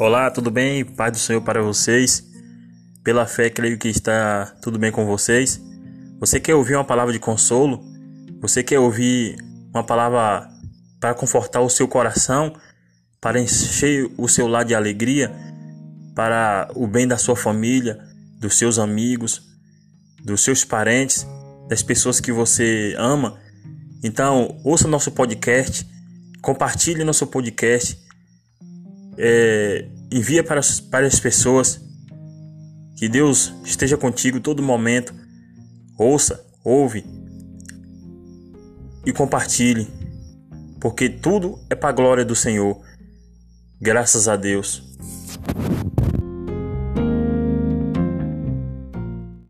Olá, tudo bem? Paz do Senhor para vocês. Pela fé, creio que está tudo bem com vocês. Você quer ouvir uma palavra de consolo? Você quer ouvir uma palavra para confortar o seu coração, para encher o seu lar de alegria, para o bem da sua família, dos seus amigos, dos seus parentes, das pessoas que você ama? Então, ouça nosso podcast, compartilhe nosso podcast é, envia para para as pessoas. Que Deus esteja contigo todo momento. Ouça, ouve e compartilhe, porque tudo é para a glória do Senhor. Graças a Deus.